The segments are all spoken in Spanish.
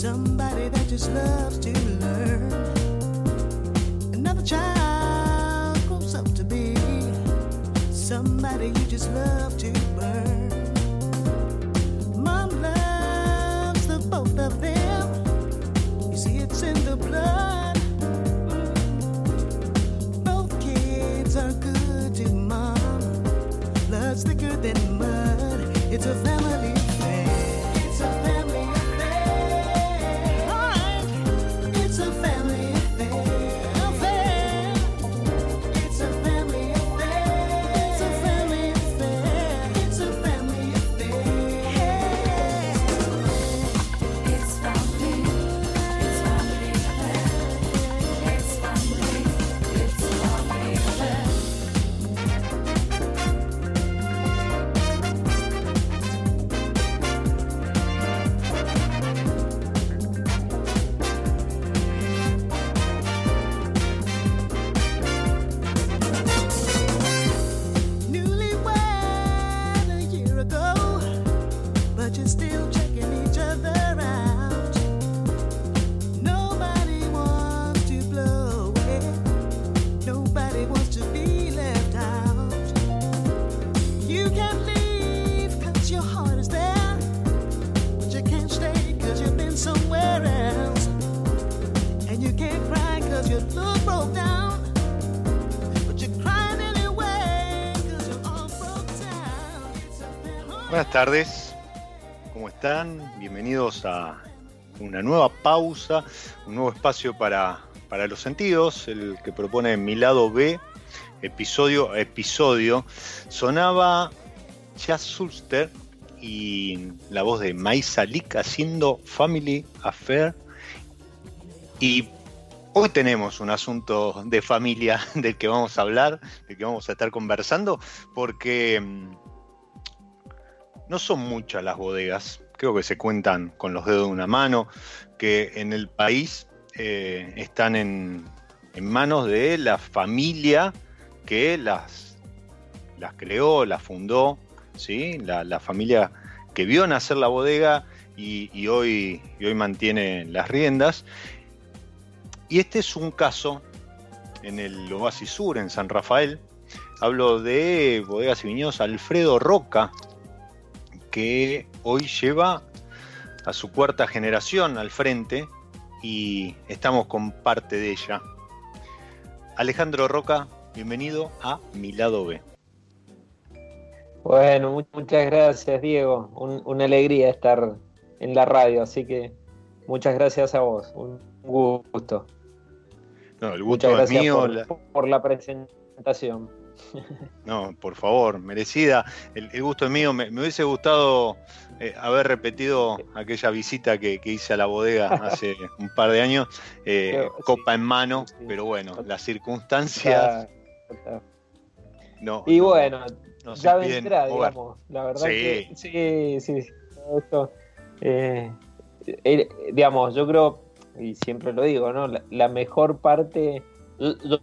Somebody that just loves to learn. Another child grows up to be somebody you just love to burn. Mom loves the both of them. You see, it's in the blood. Tardes, ¿cómo están? Bienvenidos a una nueva pausa, un nuevo espacio para, para los sentidos, el que propone mi lado B, episodio a episodio. Sonaba Jazz Sulster y la voz de Maisa Lick haciendo Family Affair. Y hoy tenemos un asunto de familia del que vamos a hablar, del que vamos a estar conversando, porque mm, no son muchas las bodegas, creo que se cuentan con los dedos de una mano, que en el país eh, están en, manos de la familia que las, creó, las fundó, ¿sí? la, familia que vio nacer la bodega y, y hoy, y hoy mantiene las riendas. Y este es un caso en el Oasis Sur, en San Rafael. Hablo de bodegas y viñedos Alfredo Roca, que hoy lleva a su cuarta generación al frente y estamos con parte de ella. Alejandro Roca, bienvenido a Mi Lado B. Bueno, mu- muchas gracias, Diego. Un- una alegría estar en la radio, así que muchas gracias a vos. Un gusto. No, el Muchas gusto es gracias mío. por, la- por la presentación. No, por favor, merecida. El, el gusto es mío. Me, me hubiese gustado eh, haber repetido aquella visita que, que hice a la bodega hace un par de años, eh, Pero, copa sí, en mano, sí. pero bueno, las circunstancias no. Y no- bueno, nos ya vendrá, digamos. La verdad Sí. que sí, sí. sí, todo esto, eh, eh, digamos, yo creo, y siempre lo digo, ¿no? La, la mejor parte, yo,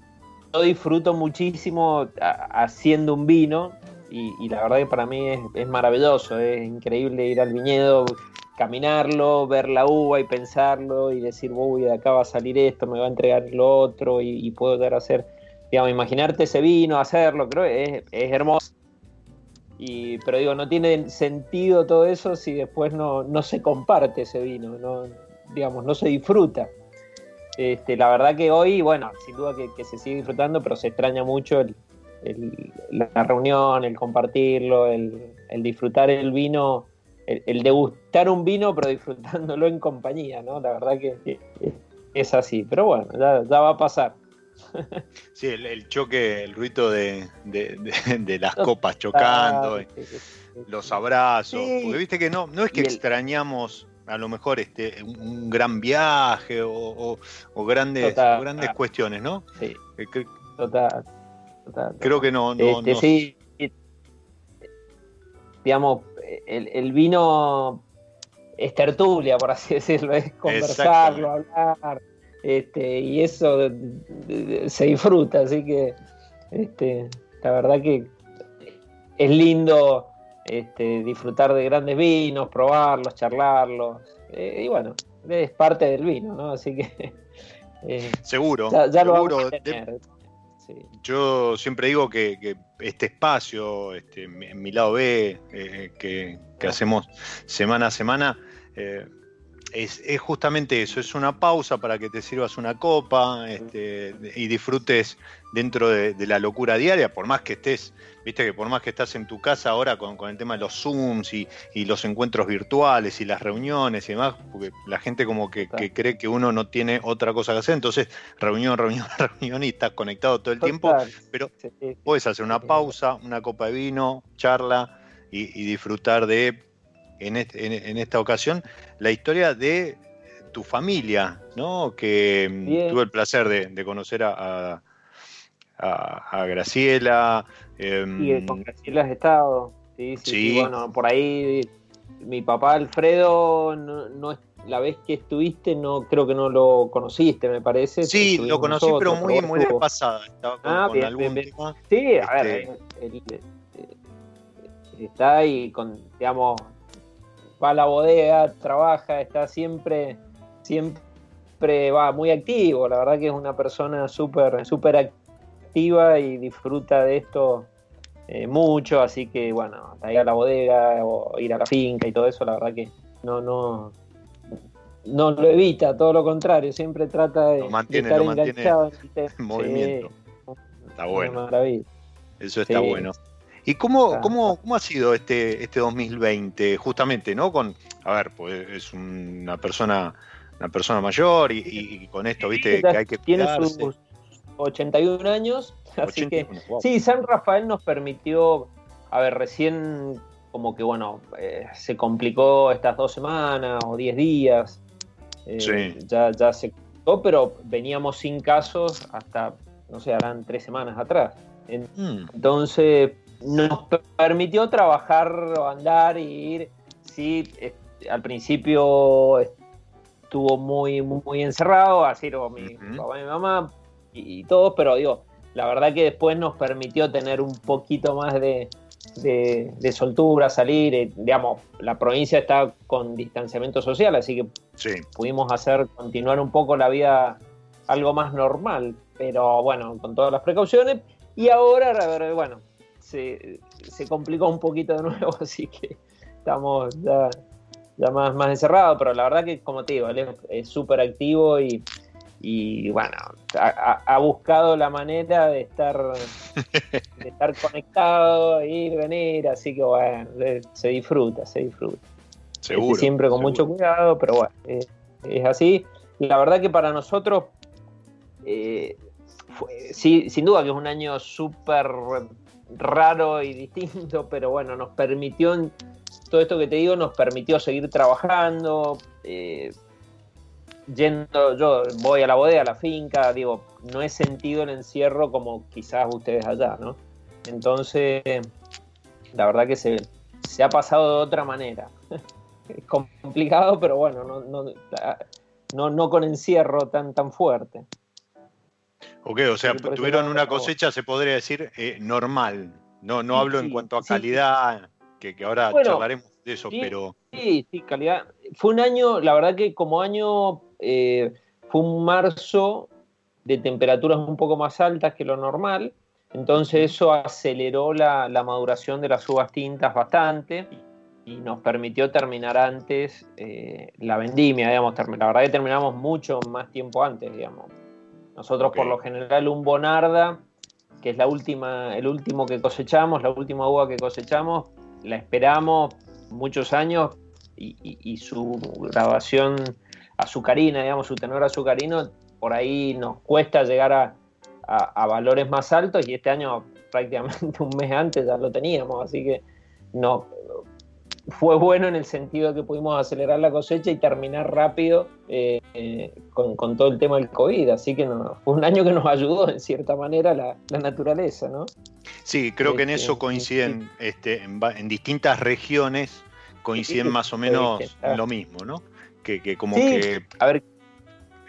yo- disfruto muchísimo haciendo un vino y, la verdad que para mí es, maravilloso, es increíble ir al viñedo, caminarlo, ver la uva y pensarlo y decir, uy, de acá va a salir esto, me va a entregar lo otro y, puedo llegar a hacer, digamos, imaginarte ese vino, hacerlo, creo es hermoso. Y, pero digo, no tiene sentido todo eso si después no, no se comparte ese vino, no, digamos, no se disfruta. Este, la verdad que hoy, bueno, sin duda que, que se sigue disfrutando, pero se extraña mucho el, el- la reunión, el compartirlo, el, el disfrutar el vino, el, degustar un vino, pero disfrutándolo en compañía, ¿no? La verdad que, que es así. Pero bueno, ya, ya va a pasar. Sí, el, el choque, el ruido de, de- de- de las copas chocando, eh, Ah, sí, sí, sí. los abrazos. Porque viste que no, no es que el- extrañamos a lo mejor este un, un gran viaje o, o- o grandes, Total. grandes cuestiones, ¿no? Sí, Eh, total. total. Creo que no, no, Este, no- sí, digamos, el, el vino es tertulia, por así decirlo, es conversarlo, hablar, este, y eso se disfruta, así que este, la verdad que es lindo este, disfrutar de grandes vinos, probarlos, charlarlos, eh, y bueno, es parte del vino, ¿no? Así que eh, seguro, ya, lo seguro. a De- tener. Sí. Yo siempre digo que, que este espacio, este, mi, mi lado B, eh, que, que Ah. hacemos semana a semana, es, es justamente eso, es una pausa para que te sirvas una copa este, y disfrutes dentro de, de la locura diaria, por más que estés, viste que por más que estás en tu casa ahora con, con el tema de los Zooms y, y los encuentros virtuales y las reuniones y demás, porque la gente como que, que cree que uno no tiene otra cosa que hacer, entonces reunión, reunión, reunión y estás conectado todo el tiempo, pero Sí, sí. puedes hacer una pausa, una copa de vino, charla y, y disfrutar de, en, este- en- en esta ocasión, la historia de tu familia, ¿no? Que mm, Bien. tuve el placer de, de conocer a, a- a- a Graciela. em, Sí, con Graciela has estado. Sí, sí, Bueno, por ahí mi papá Alfredo, no, no la vez que estuviste, no creo que no lo conociste, me parece. sí, lo conocí, nosotros, pero muy, muy de pasada. Estaba con, Ah, con bien, algún bien, tema. Sí, a ver, Este- él- él, eh, está ahí con, digamos, va a la bodega, trabaja, está siempre, siempre va muy activo. La verdad que es una persona súper, súper activa y disfruta de esto eh, mucho, así que bueno, hasta ir a la bodega o ir a la finca y todo eso, la verdad que no, no, no lo evita, todo lo contrario, siempre trata de, Lo mantiene, de estar lo enganchado en movimiento. Sí, Está bueno. Eso está Sí. bueno. ¿Y cómo, Está- cómo, cómo ha sido este, este 2020? Justamente, ¿no? Con, a ver, pues es una persona, una persona mayor y, con esto, viste, que hay que tiene cuidarse. sus 81 años, así que 81, wow. sí, San Rafael nos permitió, a ver, recién como que bueno, eh, se complicó estas dos semanas o 10 días, eh, Sí. ya, ya se complicó, pero veníamos sin casos hasta, no sé, harán tres semanas atrás. En- Mm, entonces nos permitió trabajar, andar y ir. Sí, eh, al principio estuvo muy, muy encerrado, así lo mi papá y mi mamá y, y todo, pero digo, la verdad que después nos permitió tener un poquito más de, de- de soltura, salir. eh, digamos, la provincia está con distanciamiento social, así que sí, pudimos hacer continuar un poco la vida algo más normal, pero bueno, con todas las precauciones. Y ahora, a ver, bueno, se, se complicó un poquito de nuevo, así que estamos ya, ya más, más encerrados, pero la verdad que, como te digo, él es- es súper activo y, y, bueno, ha, buscado la manera de estar, de estar conectado, ir, venir, así que bueno, se disfruta, se disfruta. seguro. Este, siempre con seguro. mucho cuidado, pero bueno, eh, es así. La verdad que para nosotros eh, fue- sí, sin duda que es un año súper raro y distinto, pero bueno, nos permitió, todo esto que te digo, nos permitió seguir trabajando. eh, yendo, yo voy a la bodega, a la finca, digo, no he sentido el encierro como quizás ustedes allá, ¿no? Entonces, la verdad que se, se ha pasado de otra manera. Es complicado, pero bueno, no, no, no, no con encierro tan, tan fuerte. Ok, o sea, Sí, tuvieron una cosecha, se podría decir, eh, normal. No, no Sí, hablo en cuanto a sí. calidad, que, que ahora Bueno, charlaremos de eso, pero Sí, sí, calidad. Fue un año, la verdad que como año eh, fue un marzo de temperaturas un poco más altas que lo normal, entonces eso aceleró la, la maduración de las uvas tintas bastante y nos permitió terminar antes eh, la vendimia, digamos, la verdad que terminamos mucho más tiempo antes, digamos. Nosotros por lo general un Bonarda, que es la última, el último que cosechamos, la última uva que cosechamos, la esperamos muchos años y, y- y su graduación azucarina, digamos, su tenor azucarino, por ahí nos cuesta llegar a, a- a valores más altos y este año prácticamente un mes antes ya lo teníamos, así que no fue bueno en el sentido de que pudimos acelerar la cosecha y terminar rápido eh, eh, con, con todo el tema del COVID, así que no, fue un año que nos ayudó en cierta manera la, la naturaleza, ¿no? sí, creo que en Este, eso sí, coinciden este, en, va- en distintas regiones, coinciden más o menos en lo mismo, ¿no? Que, que como Sí. que A ver,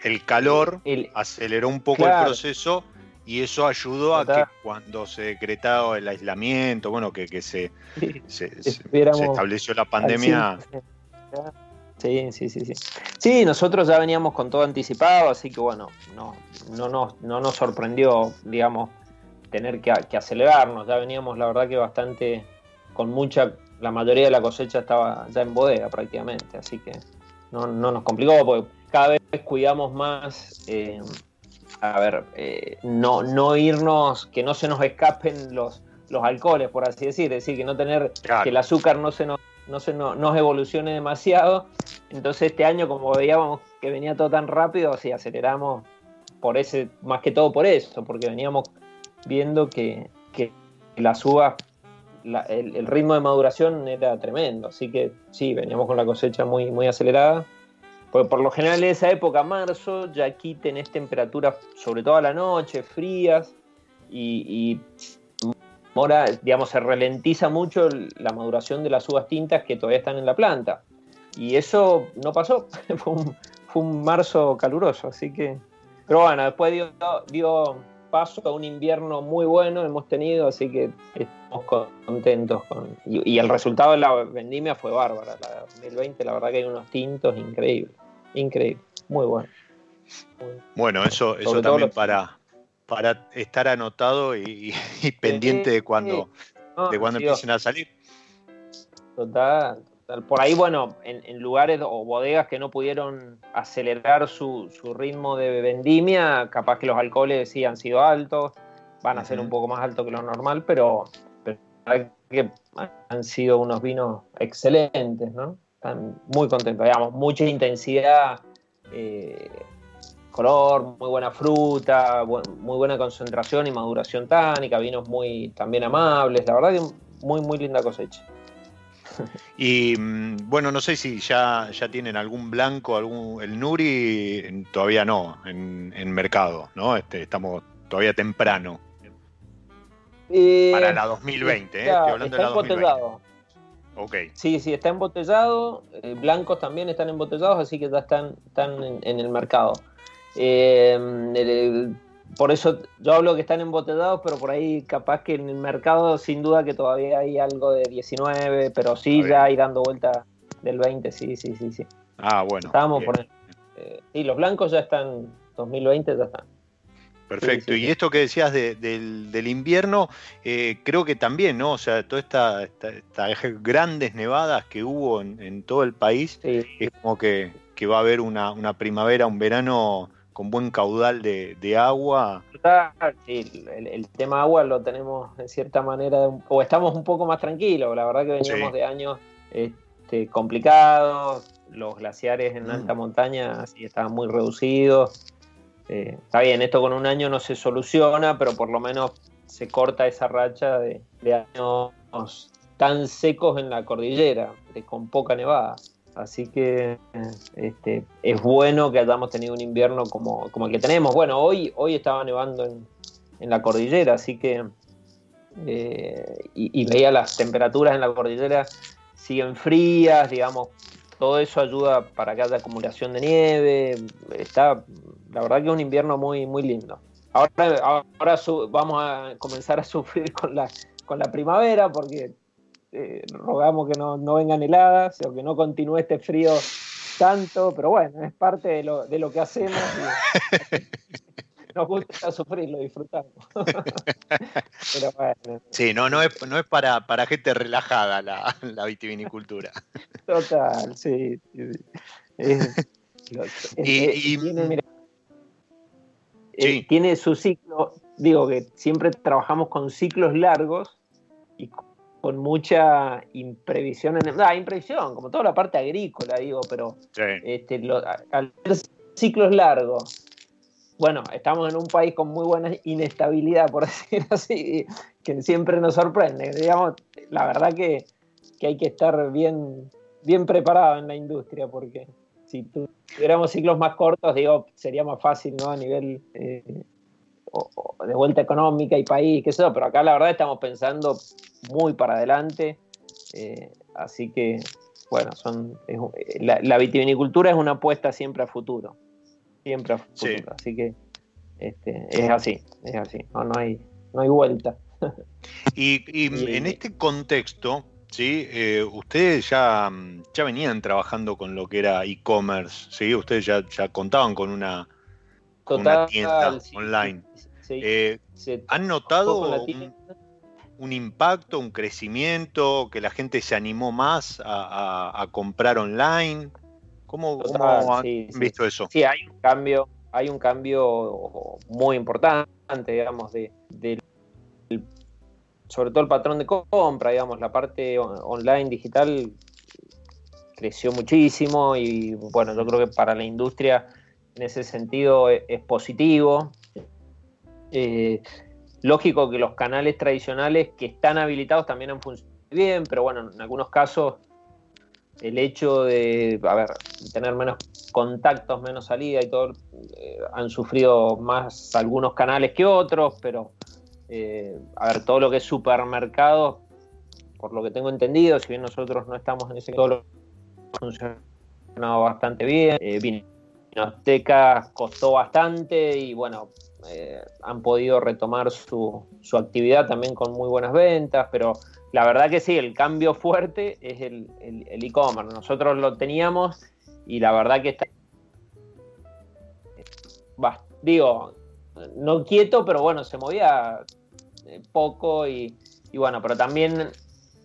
el calor el, aceleró un poco el proceso y eso ayudó a que cuando se decretaba el aislamiento, bueno, que, que se, se- se- Estuviéramos se estableció la pandemia, 100%. Sí, sí, sí, sí. Sí, nosotros ya veníamos con todo anticipado, así que bueno, no, no, nos, no nos sorprendió, digamos, tener que, que acelerarnos. Ya veníamos, la verdad que bastante, con mucha, la mayoría de la cosecha estaba ya en bodega prácticamente, así que no, no nos complicó, porque cada vez cuidamos más, eh, a ver, eh, no, no irnos, que no se nos escapen los, los alcoholes, por así decir, es decir, que no tener Claro. que el azúcar no se nos, no se nos, nos evolucione demasiado. Entonces este año, como veíamos que venía todo tan rápido, sí, aceleramos por ese, más que todo por eso, porque veníamos viendo que, que las uvas, la- el, el ritmo de maduración era tremendo. Así que sí, veníamos con la cosecha muy, muy acelerada. Porque por lo general en esa época, marzo, ya aquí tenés temperaturas, sobre todo a la noche, frías, y, y mora, digamos, se ralentiza mucho la maduración de las uvas tintas que todavía están en la planta. Y eso no pasó, fue un, fue un marzo caluroso, así que... Pero bueno, después dio, dio paso a un invierno muy bueno, hemos tenido, así que estamos contentos. Con, y, y el resultado de la vendimia fue bárbara, la de 2020, la verdad que hay unos tintos increíbles, increíbles, muy bueno. Muy- Bueno, eso, eso Sobre también los- para, para estar anotado y, y pendiente de cuando, No, de cuando empiecen a salir. Total. Por ahí, bueno, en, en lugares o bodegas que no pudieron acelerar su, su ritmo de vendimia, capaz que los alcoholes sí han sido altos, van a ser un poco más altos que lo normal, pero, que han sido unos vinos excelentes, ¿no? Están muy contentos, digamos, mucha intensidad, eh, color, muy buena fruta, bu- muy buena concentración y maduración tánica, vinos muy también amables, la verdad que muy, muy linda cosecha. Y mm, bueno, no sé si ya, ya tienen algún blanco, algún el Nuri, todavía no, en, en mercado, ¿no? Este, estamos todavía temprano Eh, para la 2020, ¿eh? está- Estoy hablando de la 2020. embotellado. Ok, Sí, sí, está embotellado. eh, blancos también están embotellados, así que ya están, están en, en el mercado. Eh, el- el- por eso yo hablo que están embotellados, pero por ahí capaz que en el mercado sin duda que todavía hay algo de 19, pero sí ya hay dando vuelta del 20, sí, sí, sí, sí. ah, bueno. Estábamos por... eh, sí, los blancos ya están, 2020 ya están. Perfecto. Sí, sí, y esto que decías de- del, del invierno, eh, creo que también, ¿no? O sea, todas estas esta, esta grandes nevadas que hubo en, en todo el país, es como que, que va a haber una, una primavera, un verano con buen caudal de, de agua. Sí, el, el tema agua lo tenemos en cierta manera, o estamos un poco más tranquilos, la verdad que veníamos Sí. de años este, complicados, los glaciares en Mm. alta montaña sí estaban muy reducidos, eh, está bien, esto con un año no se soluciona, pero por lo menos se corta esa racha de, de años tan secos en la cordillera, de, con poca nevada. Así que este, es bueno que hayamos tenido un invierno como, como el que tenemos. Bueno, hoy, hoy estaba nevando en, en la cordillera, así que eh, y, y veía las temperaturas en la cordillera siguen frías, digamos, todo eso ayuda para que haya acumulación de nieve. Está, la verdad que es un invierno muy, muy lindo. Ahora, ahora su- vamos a comenzar a sufrir con la, con la primavera porque eh, rogamos que no, no vengan heladas o que no continúe este frío tanto, pero bueno, es parte de lo, de lo que hacemos. y nos gusta sufrirlo, disfrutamos. pero bueno, Sí, no, no es, no es para, para gente relajada la, la vitivinicultura. Total, sí. sí, sí. Es- lo- es- Y- es- y- tiene, mira, eh, Sí. tiene su ciclo, digo que siempre trabajamos con ciclos largos y con mucha imprevisión, en, ah, imprevisión, como toda la parte agrícola, digo, pero Sí. este, lo- al ciclos largos, bueno, estamos en un país con muy buena inestabilidad, por decir así, que siempre nos sorprende. Digamos, la verdad que, que hay que estar bien, bien preparado en la industria, porque si tu- tuviéramos ciclos más cortos, digo, sería más fácil, ¿no? A nivel eh, o- o de vuelta económica y país, qué sé yo, pero acá la verdad estamos pensando muy para adelante, eh, así que, bueno, son, es eh, la, la vitivinicultura es una apuesta siempre a futuro, siempre a futuro, Sí. así que este, es así, es así, no, no, hay, no hay vuelta. Y, y Y- en este contexto, ¿sí? Eh, ustedes ya, mm, ya venían trabajando con lo que era e-commerce, ¿sí? Ustedes ya, ya contaban con una, con una Total, tienda sí, online. sí, Eh, se ¿Han notado un, impacto, un crecimiento, que la gente se animó más a, a- a comprar online? ¿Cómo, cómo Total, han sí, visto eso? Sí, hay un cambio, hay un cambio muy importante, digamos, de, sobre todo el patrón de compra, digamos, la parte on- online digital creció muchísimo y bueno, yo creo que para la industria en ese sentido es, es positivo. Eh, lógico que los canales tradicionales que están habilitados también han funcionado bien, pero bueno, en algunos casos el hecho de, a ver, tener menos contactos, menos salida y todo, eh, han sufrido más algunos canales que otros, pero eh, a ver, todo lo que es supermercados, por lo que tengo entendido, si bien nosotros no estamos en ese todo ha funcionado bastante bien, eh, Vinoteca costó bastante y bueno, eh, han podido retomar su, su actividad también con muy buenas ventas, pero la verdad que sí, el cambio fuerte es el e-commerce. Nosotros lo teníamos y la verdad que está. digo, no quieto, pero bueno, se movía eh, poco y, y bueno, pero también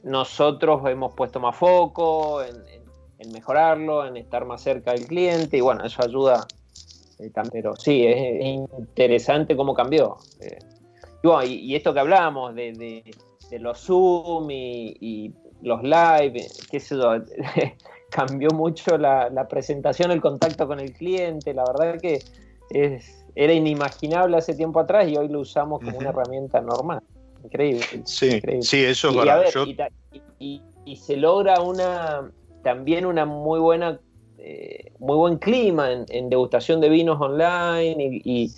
nosotros hemos puesto más foco en- en mejorarlo, en estar más cerca del cliente y bueno, eso ayuda. eh, pero sí, es interesante cómo cambió. eh. y, bueno, y- y esto que hablábamos de, de- de los Zoom y, y los live, eh, qué sé yo, cambió mucho la, la presentación, el contacto con el cliente, la verdad que es, era inimaginable hace tiempo atrás y hoy lo usamos como una herramienta normal. Increíble. Sí, increíble. sí, eso es Y, a verdad. ver, Yo- y- y se logra una también una muy buena eh, muy buen clima en, degustación de vinos online y,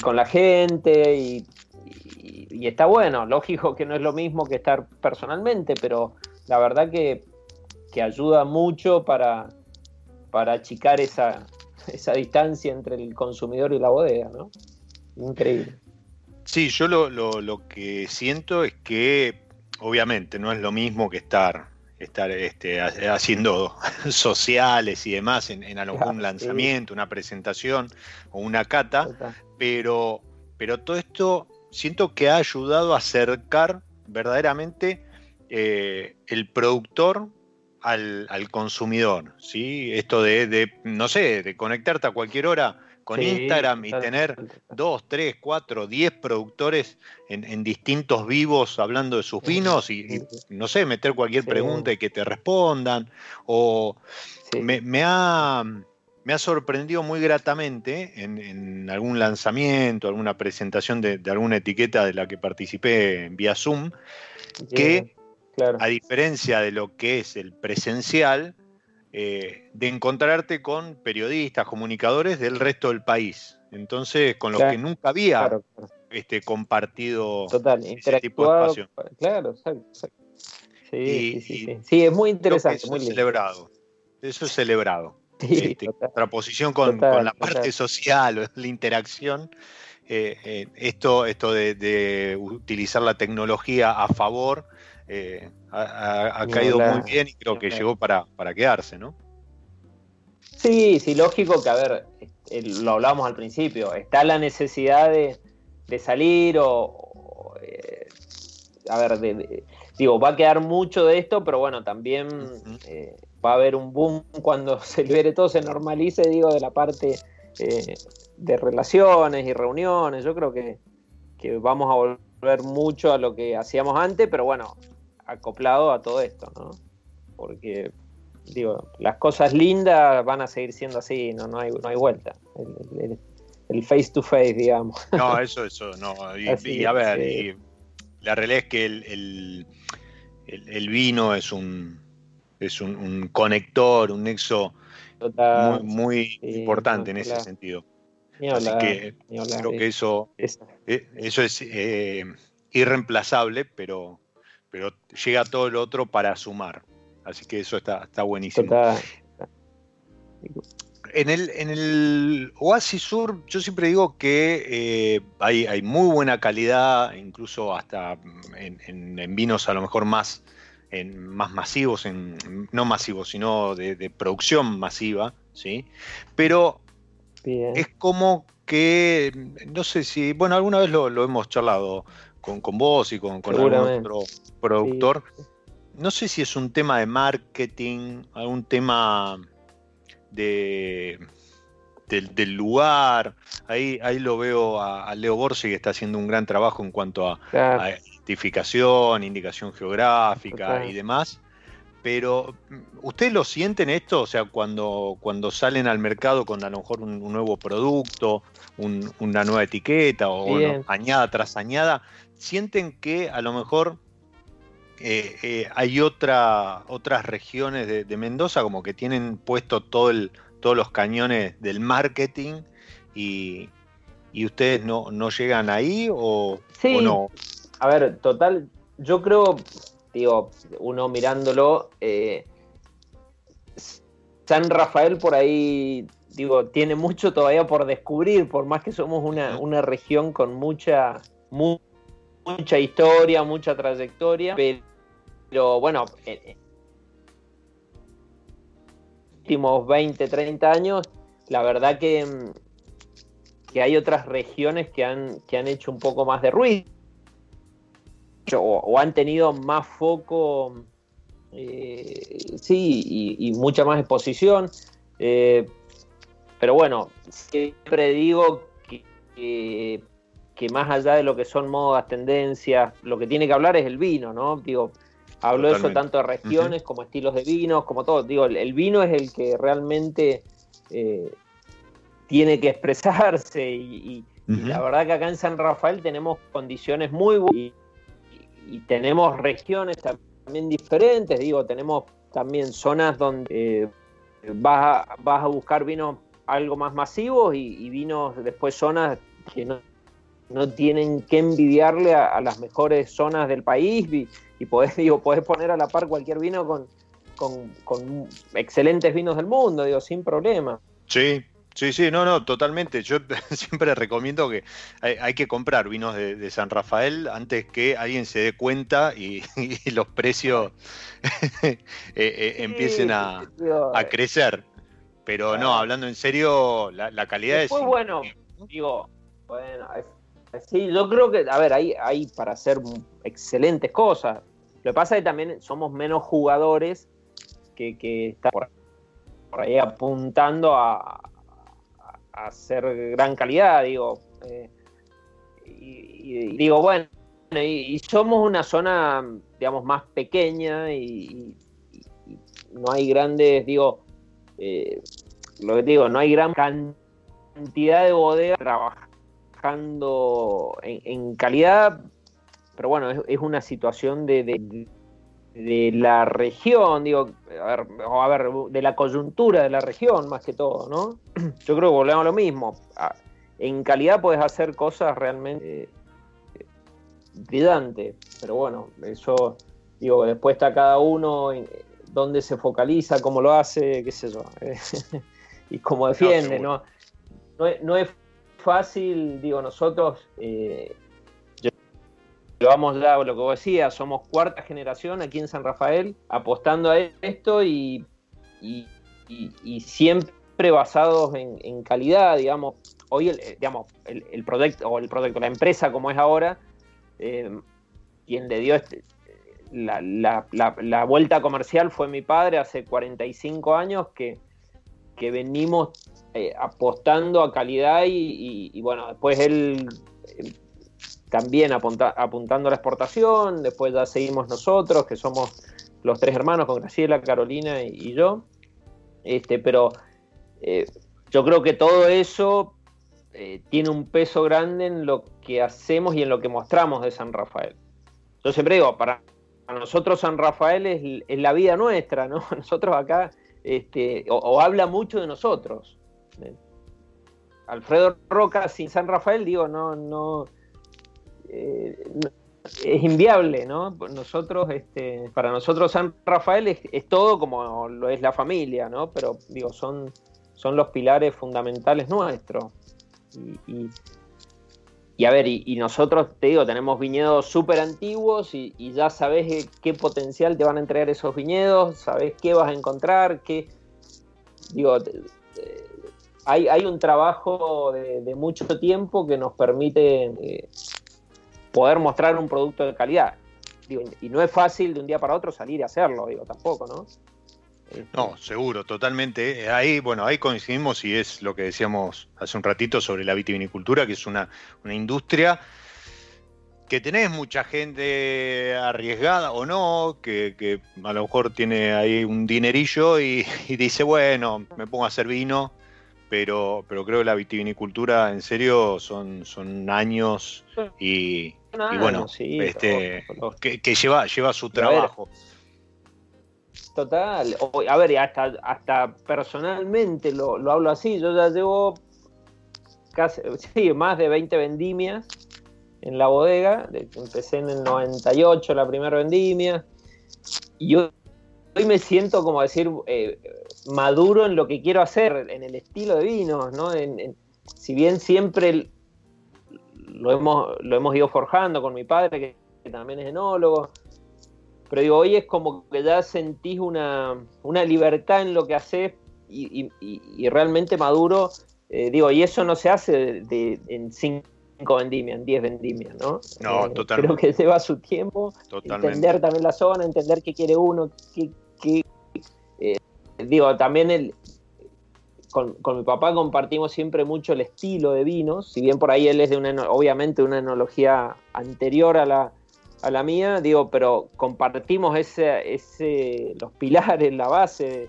con la gente y, y- y está bueno. Lógico que no es lo mismo que estar personalmente pero la verdad que, que ayuda mucho para para achicar esa esa distancia entre el consumidor y la bodega no increíble. Sí, yo lo, lo- lo que siento es que obviamente no es lo mismo que estar, estar este, ha- haciendo sociales y demás en, en algún Claro, sí. lanzamiento, una presentación o una cata, Total. pero, pero todo esto siento que ha ayudado a acercar verdaderamente eh, el productor al, al consumidor, ¿sí? Esto de, de, no sé, de conectarte a cualquier hora con Sí, Instagram y tener dos, tres, cuatro, diez productores en, en distintos vivos hablando de sus vinos y, no sé, meter cualquier Sí. pregunta y que te respondan. O Sí. me, me ha, me ha sorprendido muy gratamente en, en algún lanzamiento, alguna presentación de, de alguna etiqueta de la que participé vía Zoom, que Claro. a diferencia de lo que es el presencial, eh, de encontrarte con periodistas, comunicadores del resto del país. Entonces, con los Claro, que nunca había Claro, claro. este, compartido Total, ese tipo de espacio. Claro, exacto. exacto. Sí, Y- sí, sí, y sí. Sí, es muy interesante, eso muy es lindo. celebrado. Eso es celebrado. Sí, Este, total. contraposición con, Total, con la total. parte social la interacción. eh, eh, esto esto de, de utilizar la tecnología a favor eh, ha, caído muy bien y creo que llegó para, para quedarse, ¿no? Sí, sí, lógico que, a ver, eh, lo hablábamos al principio, está la necesidad de, de salir o, o, eh, a ver, de- de- digo, va a quedar mucho de esto, pero bueno, también eh, va a haber un boom cuando se libere todo, se normalice, digo, de la parte eh, de relaciones y reuniones, yo creo que, que vamos a volver mucho a lo que hacíamos antes, pero bueno, acoplado a todo esto, ¿no? Porque digo, las cosas lindas van a seguir siendo así, no, no, hay, no hay vuelta. El, el- el face to face, digamos. No, eso, eso, no. Y, Así y a es, ver, sí. y la realidad es que el, el- vino es un es un, un conector, un nexo Total, muy, muy sí, importante no, en ese claro. sentido. ni Así hablar, que hablar, creo que eso Esa- Eh, Eso es eh, irreemplazable, pero, pero llega todo lo otro para sumar. Así que eso está, está buenísimo. total. En el, en el Oasis Sur, yo siempre digo que eh, hay, hay muy buena calidad, incluso hasta en, en- en vinos a lo mejor más, en, más masivos, en, no masivos, sino de, de producción masiva, ¿sí? Pero Bien. es como que, no sé si, bueno, alguna vez lo, lo hemos charlado con, con vos y con, con algún otro productor. No sé si es un tema de marketing, algún tema de, del, del lugar. Ahí, ahí lo veo a, a Leo Borsi que está haciendo un gran trabajo en cuanto a, Claro, a identificación, indicación geográfica y demás. Pero, ¿ustedes lo sienten esto? O sea, cuando, cuando salen al mercado con a lo mejor un, un nuevo producto, un- una nueva etiqueta o añada tras añada, ¿sienten que a lo mejor eh, eh, hay otra, otras regiones de, de Mendoza como que tienen puesto todo el, todos los cañones del marketing y, y ustedes no, no llegan ahí o, Sí. o no? A ver, total, yo creo, digo, uno mirándolo, eh, San Rafael por ahí, digo, tiene mucho todavía por descubrir, por más que somos una, una región con mucha, mu- mucha historia, mucha trayectoria, pero bueno, en los últimos 20, 30 años, la verdad que, mm, que hay otras regiones que han, que han hecho un poco más de ruido o, han tenido más foco, eh, sí, y, mucha más exposición. eh, pero bueno, siempre digo que- que más allá de lo que son modas, tendencias, lo que tiene que hablar es el vino, ¿no? Digo, hablo de eso tanto de regiones como estilos de vinos, como todo. Digo, el, el vino es el que realmente eh, tiene que expresarse y, y- y la verdad que acá en San Rafael tenemos condiciones muy buenas y tenemos regiones también diferentes, digo, tenemos también zonas donde eh, vas, a, vas a buscar vinos algo más masivos y, y vinos después zonas que no, no tienen que envidiarle a, a las mejores zonas del país y, y podés, digo, podés poner a la par cualquier vino con, con, con excelentes vinos del mundo, digo, sin problema. Sí, sí, sí, no, no, totalmente. Yo siempre recomiendo que hay, hay que comprar vinos de, de San Rafael antes que alguien se dé cuenta y, y los precios eh, eh, empiecen a, a crecer. Pero no, hablando en serio, la, la calidad Después, es... bueno, digo, bueno, sí, yo creo que, a ver, hay, hay para hacer excelentes cosas. Lo que pasa es que también somos menos jugadores que, están por, ahí apuntando a, a- hacer gran calidad, digo. eh, y, digo, bueno, y, somos una zona, digamos, más pequeña y no hay grandes, digo, eh, lo que te digo, no hay gran cantidad de bodegas trabajando en, en calidad, pero bueno, es, es una situación de, de- de la región, digo, a ver, a ver, de la coyuntura de la región más que todo, ¿no? Yo creo que volvemos a lo mismo. A- En calidad puedes hacer cosas realmente eh, brillantes, pero bueno, eso, digo, después está cada uno en dónde se focaliza, cómo lo hace, qué sé yo, y cómo defiende. ¿no? No es, no es fácil, digo, nosotros eh, llevamos ya lo que vos decías, somos cuarta generación aquí en San Rafael apostando a esto y, y- y- y siempre basados en, en calidad, digamos. Hoy, el, eh, digamos, el, el proyecto, o el proyecto, la empresa como es ahora, eh, quien le dio este- la, la- la- la vuelta comercial fue mi padre hace 45 años que, que venimos eh, apostando a calidad y, bueno, después él eh, también apunta- apuntando a la exportación, después ya seguimos nosotros, que somos los tres hermanos con Graciela, Carolina y, yo. Este, pero eh, yo creo que todo eso tiene un peso grande en lo que hacemos y en lo que mostramos de San Rafael. Yo siempre digo, para nosotros San Rafael es, es la vida nuestra, ¿no? Nosotros acá, este, o, habla mucho de nosotros. Alfredo Roca sin San Rafael, digo, no, no, eh, es inviable, ¿no? Nosotros, este, para nosotros San Rafael es, todo como lo es la familia, ¿no? Pero digo, son, son los pilares fundamentales nuestros. Y- y a ver, y, y nosotros, te digo, tenemos viñedos súper antiguos y, y ya sabes qué potencial te van a entregar esos viñedos, sabes qué vas a encontrar, qué... Digo, te- hay, hay un trabajo de, mucho tiempo que nos permite eh, poder mostrar un producto de calidad. Y no es fácil de un día para otro salir a hacerlo, digo, tampoco, ¿no? No, seguro, totalmente. Ahí, bueno, ahí coincidimos y es lo que decíamos hace un ratito sobre la vitivinicultura, que es una, una industria que tenés mucha gente arriesgada o no, que, que a lo mejor tiene ahí un dinerillo y, y dice, bueno, me pongo a hacer vino, pero, pero creo que la vitivinicultura en serio son, son años y, bueno, este, que, que lleva, lleva su ver, trabajo. Total. O- a ver, hasta, personalmente lo, lo hablo así. Yo ya llevo casi, más de 20 vendimias en la bodega. De- Empecé en el 98 la primera vendimia. Y hoy, hoy me siento como decir eh, maduro en lo que quiero hacer, en el estilo de vinos, ¿no? Si bien siempre lo hemos, lo hemos ido forjando con mi padre, que, que también es enólogo. Pero digo, hoy es como que ya sentís una, una libertad en lo que haces y, y- y- y realmente maduro. eh, digo, y eso no se hace de, de- en cinco vendimias, en 10 vendimias, ¿no? No, Eh, totalmente. Creo que lleva su tiempo Totalmente. entender también la zona, entender qué quiere uno, qué, qué- eh, digo, también el, con, con mi papá compartimos siempre mucho el estilo de vinos, si bien por ahí él es de una, obviamente una enología anterior a la, a la mía, digo, pero compartimos ese, ese, los pilares, la base de,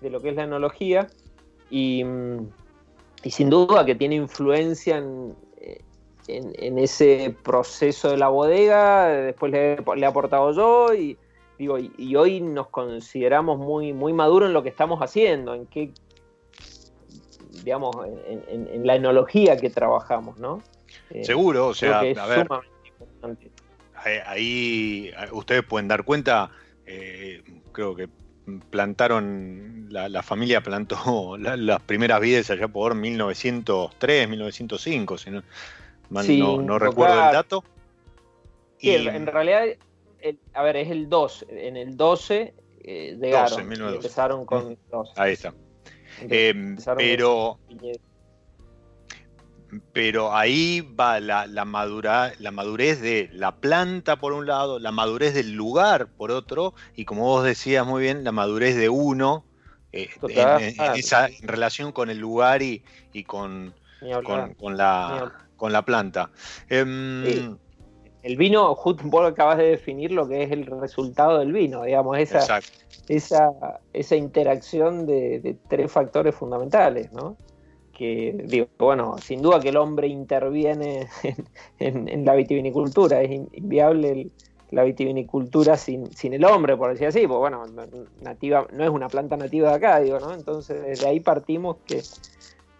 de lo que es la enología y, mm, y sin duda que tiene influencia en, en, en ese proceso de la bodega, después le, le he aportado yo y, digo, y, y hoy nos consideramos muy, muy maduros en lo que estamos haciendo, en qué, digamos, en, en- en la enología que trabajamos, ¿no? Eh, Seguro, o sea, a ver, sumamente importante. Ahí, eh, ustedes pueden dar cuenta, eh, creo que plantaron, la, la familia plantó la- las primeras vides allá por 1903, 1905, si no, mal Sí, no, no recuerdo el dato. Sí, Y- en- realidad, el- a ver, es el 12, en el 12 eh, llegaron, 12, 1912. empezaron con 12. ahí está. Eh, Empezaron pero, con. Pero ahí va la, la, madura- la madurez de la planta por un lado, la madurez del lugar por otro, y como vos decías muy bien, la madurez de uno eh, en, en esa relación con el lugar y, y con, la, hablar. con la planta. Em, Sí. el vino, justo vos acabas de definir lo que es el resultado del vino, digamos, esa, Exacto. esa, esa interacción de, de tres factores fundamentales, ¿no? Que, digo, bueno, sin duda que el hombre interviene en, en- en la vitivinicultura, es in- inviable el- la vitivinicultura sin, sin el hombre, por decir así, pues bueno, no- nativa, no es una planta nativa de acá, digo, ¿no? Entonces, desde ahí partimos que,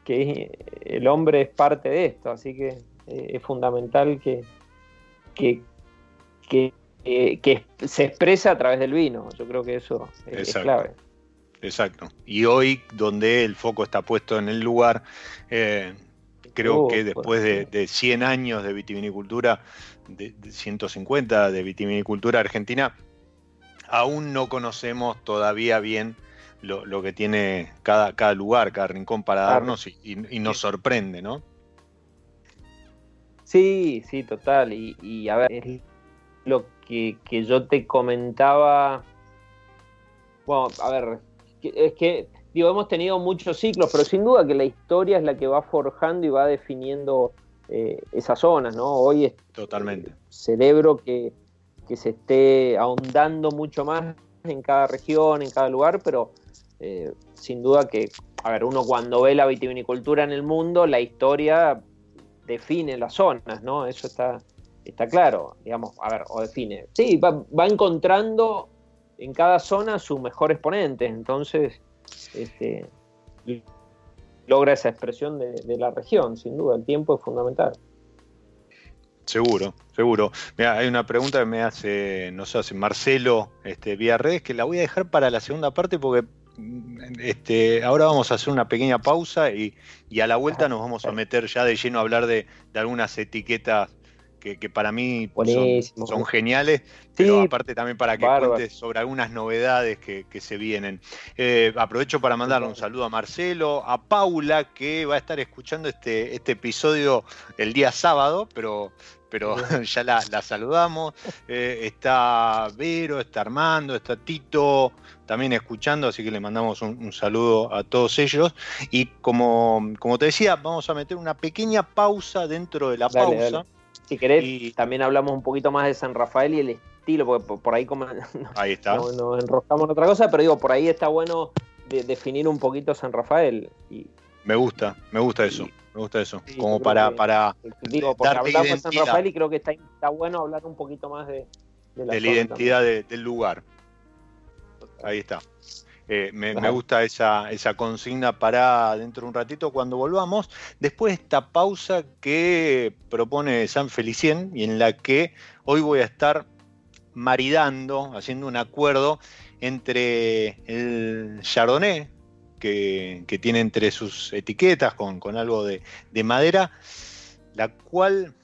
que el hombre es parte de esto, así que eh, es fundamental que, que, que, eh, que se expresa a través del vino. Yo creo que eso es, clave. Exacto. Y hoy, donde el foco está puesto en el lugar, eh, creo Oh, que después de, de 100 años de vitivinicultura, de, de 150 de vitivinicultura argentina, aún no conocemos todavía bien lo, lo que tiene cada, cada lugar, cada rincón para Claro. darnos y, y- y nos sorprende, ¿no? Sí, sí, total. Y, y, a ver, es lo que, que yo te comentaba. Bueno, a ver, es que, digo, hemos tenido muchos ciclos, pero sin duda que la historia es la que va forjando y va definiendo eh, esas zonas, ¿no? Hoy es, Totalmente. celebro que, que se esté ahondando mucho más en cada región, en cada lugar, pero eh, sin duda que, a ver, uno cuando ve la vitivinicultura en el mundo, la historia define las zonas, ¿no? Eso está, está claro, digamos, a ver, o define. Sí, va, va encontrando en cada zona su mejor exponente, entonces este, logra esa expresión de, la región, sin duda, el tiempo es fundamental. Seguro, seguro. Mira, hay una pregunta que me hace, nos hace Marcelo este, vía redes, que la voy a dejar para la segunda parte porque mm, este, ahora vamos a hacer una pequeña pausa y, y a la vuelta nos vamos a meter ya de lleno a hablar de, de algunas etiquetas que, que para mí son, geniales, pero Sí, aparte también para que bárbaro. cuentes sobre algunas novedades que, que se vienen. Eh, aprovecho para mandarle un saludo a Marcelo, a Paula, que va a estar escuchando este, este episodio el día sábado, pero pero ya la, la saludamos. Eh, está Vero, está Armando, está Tito también escuchando, así que le mandamos un, un saludo a todos ellos. Y como, como te decía, vamos a meter una pequeña pausa dentro de la Dale, pausa. dale. Si querés, Y- también hablamos un poquito más de San Rafael y el estilo, porque por, ahí como, Ahí está. no- nos enroscamos en otra cosa, pero digo, por ahí está bueno de- definir un poquito San Rafael. Y, Me gusta, me gusta eso. Me gusta eso. Sí, Como para, que- para digo, porque Darte hablamos de San identidad. Rafael y creo que está, está bueno hablar un poquito más de, de la de la zona identidad de- del lugar. Ahí está. Eh, me, gusta esa, esa consigna para dentro de un ratito cuando volvamos. Después de esta pausa que propone San Felicien y en la que hoy voy a estar maridando, haciendo un acuerdo entre el Chardonnay, que, que tiene entre sus etiquetas con, con algo de, de madera, la cual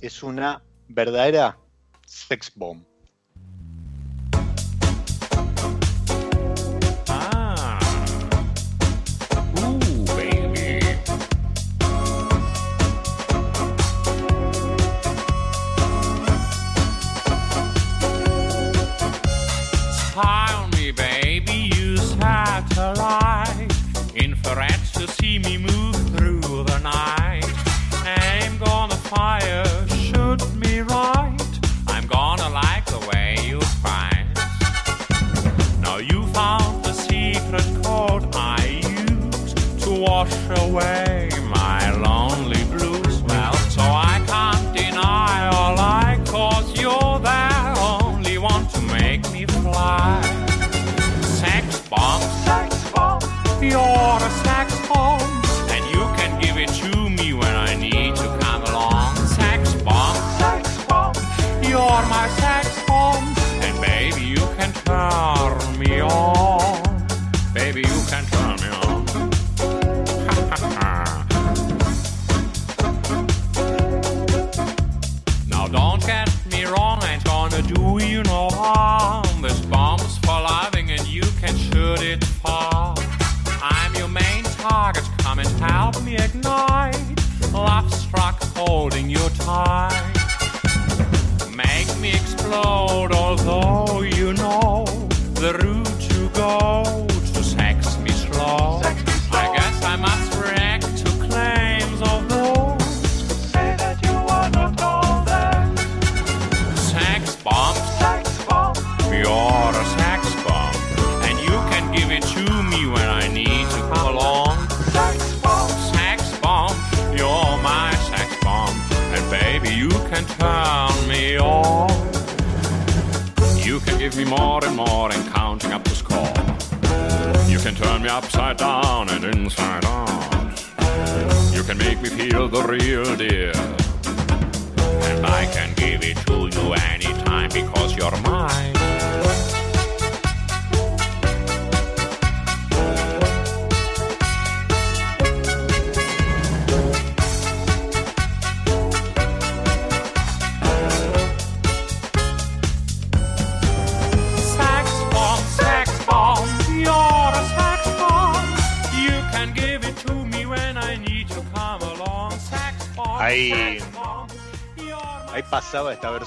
es una verdadera sex bomb.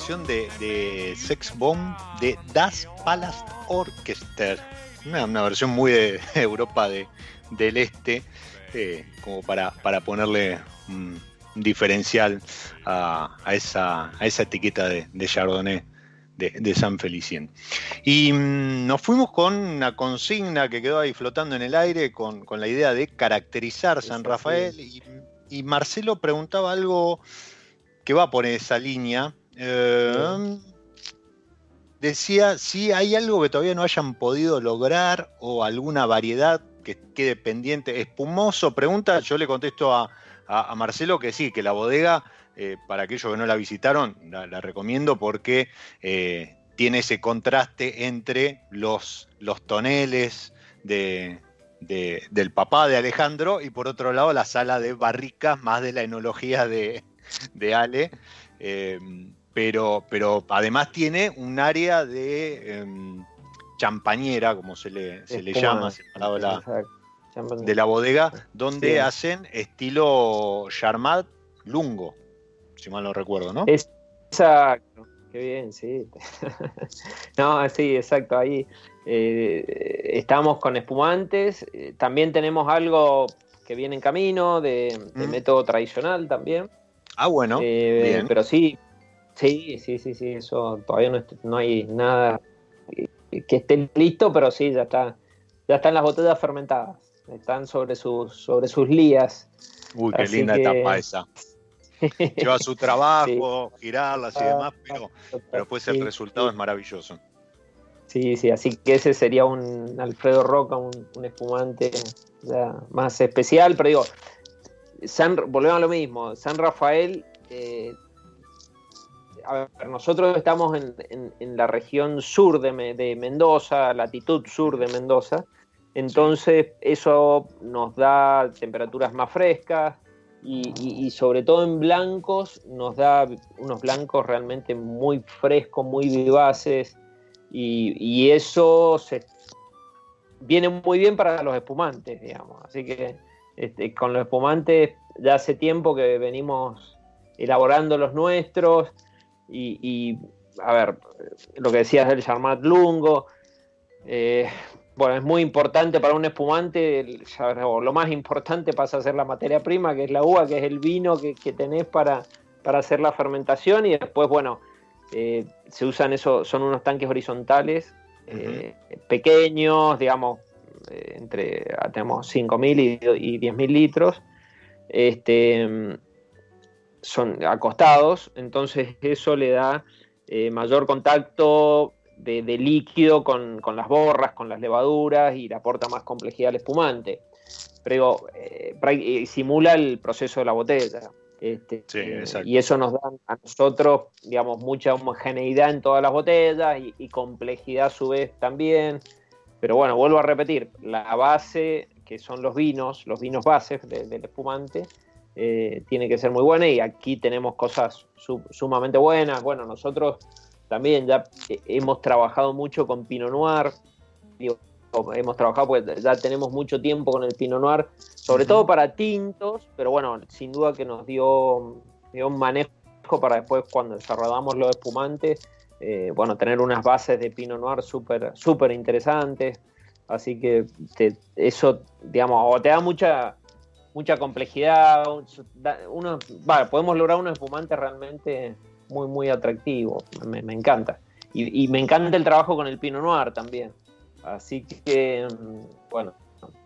Versión de, de Sex Bomb de Das Palast Orchester. Una, una versión muy de Europa de, del Este, eh, como para, para ponerle un diferencial a, a esa, a esa etiqueta de, de Chardonnay de, de San Felicien. Y mm, nos fuimos con una consigna que quedó ahí flotando en el aire con, con la idea de caracterizar San. Rafael. Y, y Marcelo preguntaba algo que va por esa línea. Eh, decía si hay algo que todavía no hayan podido lograr o alguna variedad que quede pendiente. Espumoso, pregunta, yo le contesto a, a- Marcelo que sí, que la bodega, eh, para aquellos que no la visitaron, la, recomiendo porque eh, tiene ese contraste entre los, los toneles de, de- del papá de Alejandro y por otro lado la sala de barricas más de la enología de, de Ale. eh, pero, pero además tiene un área de em, champañera, como se le, se le llama, separado de la, de la bodega, donde Sí. hacen estilo Charmat Lungo, si mal no recuerdo, ¿no? Exacto, qué bien, sí. no, sí, exacto, ahí eh, estamos con espumantes, eh, también tenemos algo que viene en camino de, de Mm. método tradicional también, Ah, bueno, Eh, bien. pero sí, sí, sí, sí, sí, eso todavía no, no hay nada que esté listo, pero sí, ya está, ya están las botellas fermentadas, están sobre sus, sobre sus lías. Uy, qué linda que- etapa esa. Lleva su trabajo, girarlas y demás, pero, pero después el Sí, resultado sí. es maravilloso. Sí, sí, así que ese sería un Alfredo Roca, un, un espumante ya más especial, pero digo, San, volvemos a lo mismo, San Rafael, eh, nosotros estamos en, la región sur de, Me- de Mendoza, latitud sur de Mendoza, entonces eso nos da temperaturas más frescas y, sobre todo en blancos nos da unos blancos realmente muy frescos, muy vivaces. Y, eso viene muy bien para los espumantes, digamos. Así que este, con los espumantes ya hace tiempo que venimos elaborando los nuestros y, y, a ver, lo que decías del Charmat Lungo, eh, bueno, es muy importante para un espumante, ya, o lo más importante pasa a ser la materia prima, que es la uva, que es el vino que, que tenés para, para hacer la fermentación y después, bueno, eh, se usan eso, son unos tanques horizontales eh, pequeños, digamos, entre ah, tenemos 5.000 y, y 10.000 litros, este, son acostados, entonces eso le da eh, mayor contacto de, de líquido con, con las borras, con las levaduras y le aporta más complejidad al espumante. Pero eh, eh, simula el proceso de la botella. Este, Sí, y eso nos da a nosotros, digamos, mucha homogeneidad en todas las botellas y, y complejidad a su vez también. Pero bueno, vuelvo a repetir, la base, que son los vinos, los vinos bases de- del espumante, eh, tiene que ser muy buena y aquí tenemos cosas su- sumamente buenas. Bueno, nosotros también ya hemos trabajado mucho con Pinot Noir, digo, hemos trabajado porque ya tenemos mucho tiempo con el Pinot Noir, sobre todo para tintos, pero bueno, sin duda que nos dio, dio un manejo para después cuando desarrollamos los espumantes, eh, bueno, tener unas bases de Pinot Noir súper súper interesantes. Así que te- eso, digamos, o te da mucha mucha complejidad. un- da- Uno, vale, podemos lograr un espumante realmente muy, muy atractivo. Me, me encanta. Y, y me encanta el trabajo con el Pinot Noir también. Así que, mm, bueno,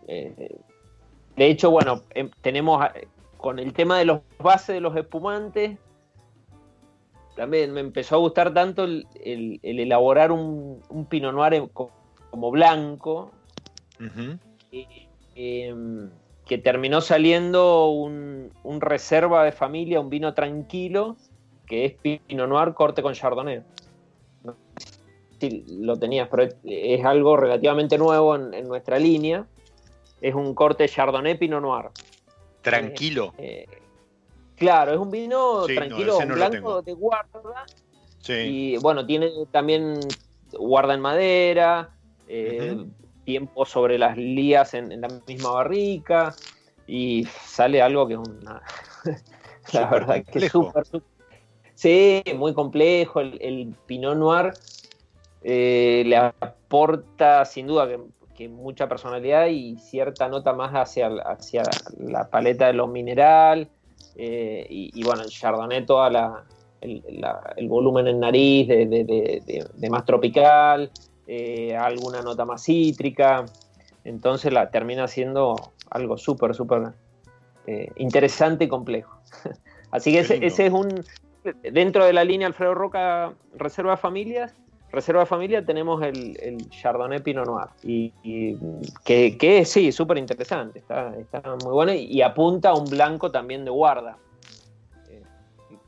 eh, de hecho, bueno, em, tenemos eh, con el tema de los bases de los espumantes, también me empezó a gustar tanto el, el- el elaborar un, un Pinot Noir como blanco, eh, que terminó saliendo un, un reserva de familia, un vino tranquilo, que es Pinot Noir corte con Chardonnay. No sé si lo tenías, pero es, algo relativamente nuevo en, en nuestra línea. Es un corte Chardonnay Pinot Noir. Tranquilo. Eh, claro, es un vino Sí, tranquilo, no blanco de guarda. Sí. Y bueno, tiene también guarda en madera, eh. Tiempo sobre las lías en, en la misma barrica y sale algo que es una... la verdad que es súper, súper- Sí, muy complejo. El, el Pinot Noir eh, le aporta sin duda que, que mucha personalidad y cierta nota más hacia, hacia la paleta de lo mineral. eh, y, y bueno, el Chardonnay, toda la, el, la- el volumen en nariz de- de- de más tropical, eh, alguna nota más cítrica. Entonces la termina siendo algo súper, súper eh, interesante y complejo. Así que ese, es un. Dentro de la línea Alfredo Roca Reserva Familias, Reserva Familia tenemos el, el Chardonnay Pinot Noir. Y, y que, que es, sí, súper interesante. Está, está muy bueno y, apunta a un blanco también de guarda. Eh,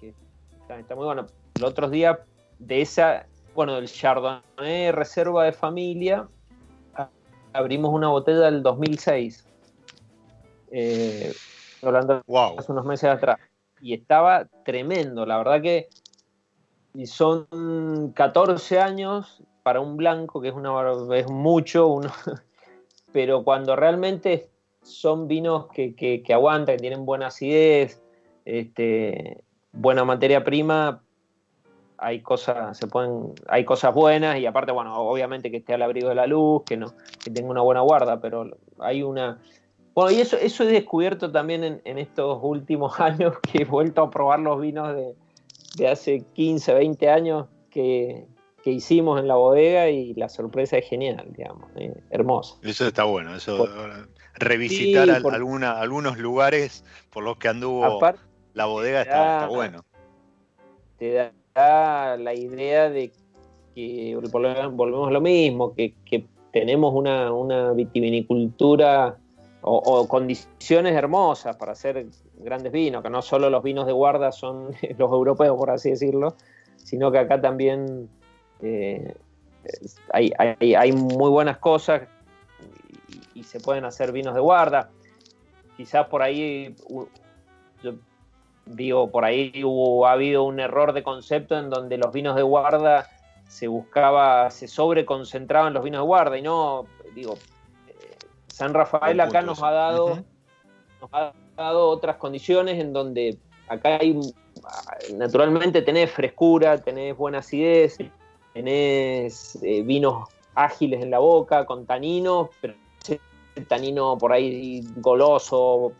que está, está muy bueno. Los otros días de esa, bueno, del Chardonnay Reserva de Familia, abrimos una botella del 2006. Eh, hablando Wow. hace unos meses atrás. Y estaba tremendo, la verdad que son 14 años para un blanco, que es, una, es mucho, uno, pero cuando realmente son vinos que, que- que aguantan, que tienen buena acidez, este, buena materia prima, hay cosas, se pueden, hay cosas buenas y aparte, bueno, obviamente que esté al abrigo de la luz, que no, que tenga una buena guarda, pero hay una, bueno, y eso, eso he descubierto también en, en estos últimos años que he vuelto a probar los vinos de, de hace 15, 20 años que, que hicimos en la bodega y la sorpresa es genial, digamos, eh, hermosa. Eso está bueno, eso Por- revisitar Sí, al- por- alguna- algunos lugares por los que anduvo Aparte la bodega está, está Ah. bueno. te da la idea de que volvemos a lo mismo, que, tenemos una, una vitivinicultura o, condiciones hermosas para hacer grandes vinos, que no solo los vinos de guarda son los europeos, por así decirlo, sino que acá también eh, hay, hay- hay muy buenas cosas y, y se pueden hacer vinos de guarda. Quizás por ahí, yo digo, por ahí hubo, ha habido un error de concepto en donde los vinos de guarda se buscaba, se sobreconcentraban los vinos de guarda y no, digo, eh, San Rafael acá nos ha dado nos ha dado otras condiciones en donde acá hay, naturalmente tenés frescura, tenés buena acidez, tenés eh, vinos ágiles en la boca, con taninos, pero tanino por ahí goloso,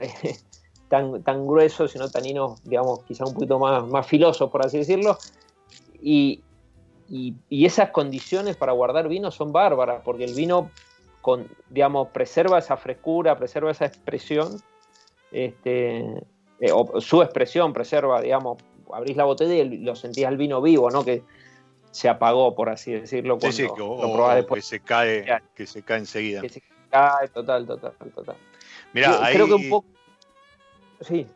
tan, tan grueso, sino taninos, digamos, quizá un poquito más, más filosos, por así decirlo. Y, y- y esas condiciones para guardar vino son bárbaras, porque el vino con, digamos, preserva esa frescura, preserva esa expresión, este, eh, o su expresión preserva, digamos, abrís la botella y lo sentís al vino vivo, ¿no? Que se apagó, por así decirlo, cuando sí, que, lo probás después. que se cae, que se cae enseguida. Que se cae, total, total, total. Mirá, Yo ahí, creo que un poco... Sí,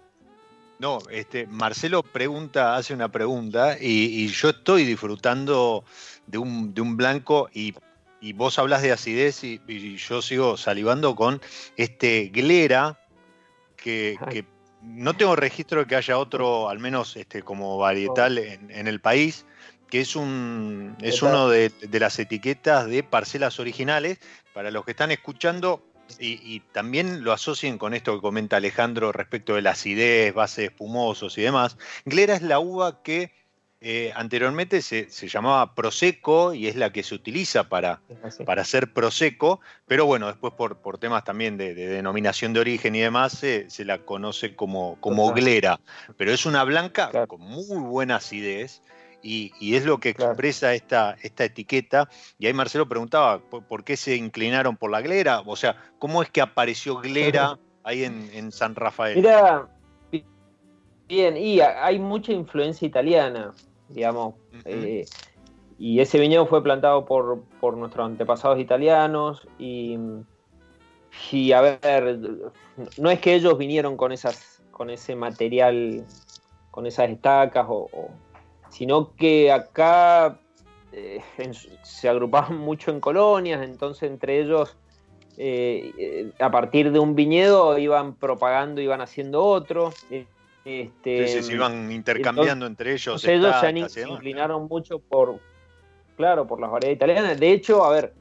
no, este, Marcelo pregunta, hace una pregunta, y, y yo estoy disfrutando de un, de un blanco y, y vos hablas de acidez y, y yo sigo salivando con este Glera, que, no tengo registro de que haya otro, al menos este, como varietal en, en el país, que es un es uno de, de las etiquetas de parcelas originales. Para los que están escuchando, y, y también lo asocien con esto que comenta Alejandro respecto de la acidez, bases espumosos y demás. Glera es la uva que eh, anteriormente se, se llamaba Prosecco y es la que se utiliza para, para hacer Prosecco, pero bueno, después por, por temas también de, de denominación de origen y demás, se, se la conoce como, como. Glera. Pero es una blanca Claro. con muy buena acidez. Y, y es lo que Claro. expresa esta, esta etiqueta. Y ahí Marcelo preguntaba, ¿por, por qué se inclinaron por la glera? O sea, ¿cómo es que apareció glera ahí en, en San Rafael? Mira, Bien, y hay mucha influencia italiana, digamos. Eh, y ese viñedo fue plantado por, por nuestros antepasados italianos. Y, y a ver, no es que ellos vinieron con esas, con ese material, con esas estacas, o, o- sino que acá eh, en se agrupaban mucho en colonias, entonces entre ellos, eh, a partir de un viñedo, iban propagando, iban haciendo otro. eh, Este, Sí, sí, se iban intercambiando entre ellos. entonces ellos se, se inclinaron mucho por, claro, por las variedades italianas. De hecho, a ver,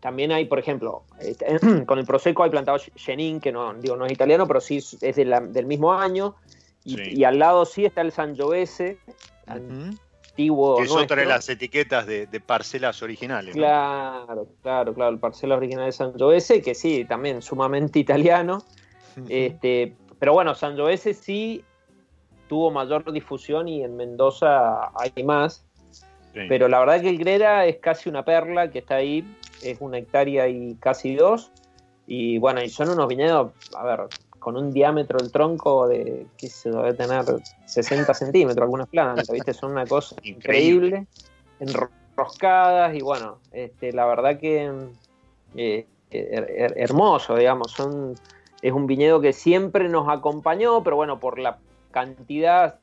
también hay, por ejemplo, este, con el Prosecco hay plantado Chenin, que no, digo, no es italiano, pero sí es de la- del mismo año. Y, Sí. y al lado sí está el Sangiovese, Ujú. antiguo Que es otra de las etiquetas de, de parcelas originales. ¿no? Claro, claro, claro, el parcela original de Sangiovese, que sí, también sumamente italiano. Este, pero bueno, Sangiovese sí tuvo mayor difusión y en Mendoza hay más. Sí. Pero la verdad que el Grera es casi una perla que está ahí, es una hectárea y casi dos. Y bueno, y son unos viñedos, a ver, con un diámetro del tronco de, qué se debe tener 60 centímetros algunas plantas, ¿viste? Son una cosa Increíble. increíble, enroscadas y bueno, este, la verdad que eh, her- her- hermoso, digamos, son, es un viñedo que siempre nos acompañó, pero bueno, por la cantidad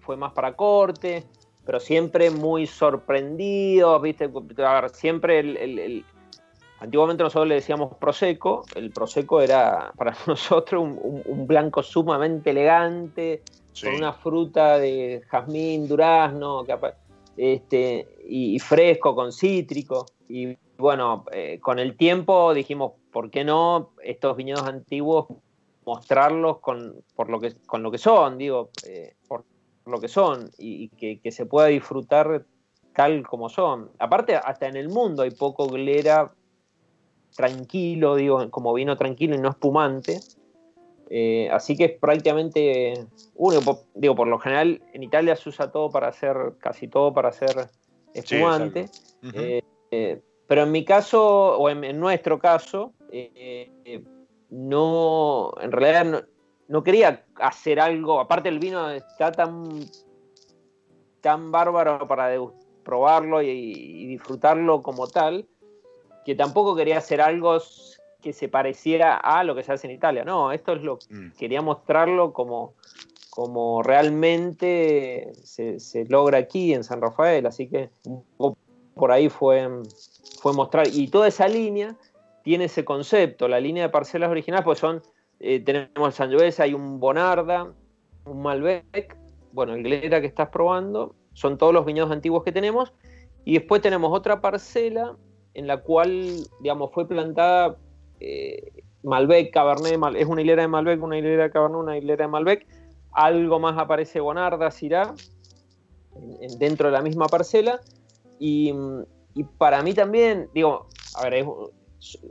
fue más para corte, pero siempre muy sorprendido, ¿viste? A ver, siempre el, el- el- Antiguamente nosotros le decíamos Prosecco, el Prosecco era para nosotros un, un- un blanco sumamente elegante, Sí. con una fruta de jazmín, durazno, este, y, y fresco, con cítrico. Y bueno, eh, con el tiempo dijimos, ¿por qué no estos viñedos antiguos mostrarlos con, por lo que, con lo que son, digo, eh, por lo que son, y, y que, que se pueda disfrutar tal como son. Aparte, hasta en el mundo hay poco glera tranquilo, digo, como vino tranquilo y no espumante. Eh, así que es prácticamente. Po- Digo, por lo general en Italia se usa todo para hacer, casi todo para hacer espumante. Eh, eh, pero en mi caso, o en, en nuestro caso, no, en realidad no, no quería hacer algo, aparte el vino está tan, tan bárbaro para probarlo y, y disfrutarlo como tal, que tampoco quería hacer algo que se pareciera a lo que se hace en Italia. No, esto es lo Mm. quería mostrarlo como, como realmente se, se logra aquí en San Rafael, así que un poco por ahí fue, fue mostrar. Y toda esa línea tiene ese concepto, la línea de parcelas originales, pues son, eh, tenemos el Sangiovese, hay un Bonarda, un Malbec, bueno, el Glera que estás probando, son todos los viñedos antiguos que tenemos, y después tenemos otra parcela en la cual, digamos, fue plantada eh, Malbec, Cabernet, Mal- es una hilera de Malbec, una hilera de Cabernet, una hilera de Malbec, algo más aparece Bonarda, Syrah, en- en- dentro de la misma parcela, y, y para mí también, digo, a ver,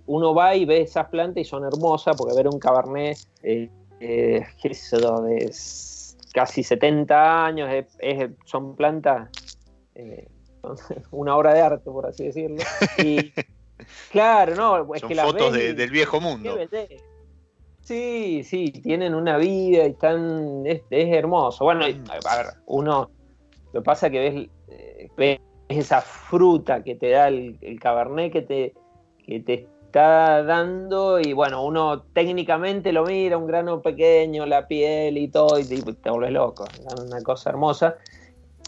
uno va y ve esas plantas y son hermosas, porque ver un Cabernet, eh, eh, de casi 70 años, son plantas, eh, una obra de arte, por así decirlo. Y claro, no, es Son que las fotos ves de- y- del viejo mundo. Sí, sí, tienen una vida y están. Es, es hermoso. Bueno, y, a ver, uno. Lo que pasa es que ves, eh, ves esa fruta que te da el, el cabernet que te, que te está dando, y bueno, uno técnicamente lo mira, un grano pequeño, la piel y todo, y te, te vuelves loco. es Una cosa hermosa.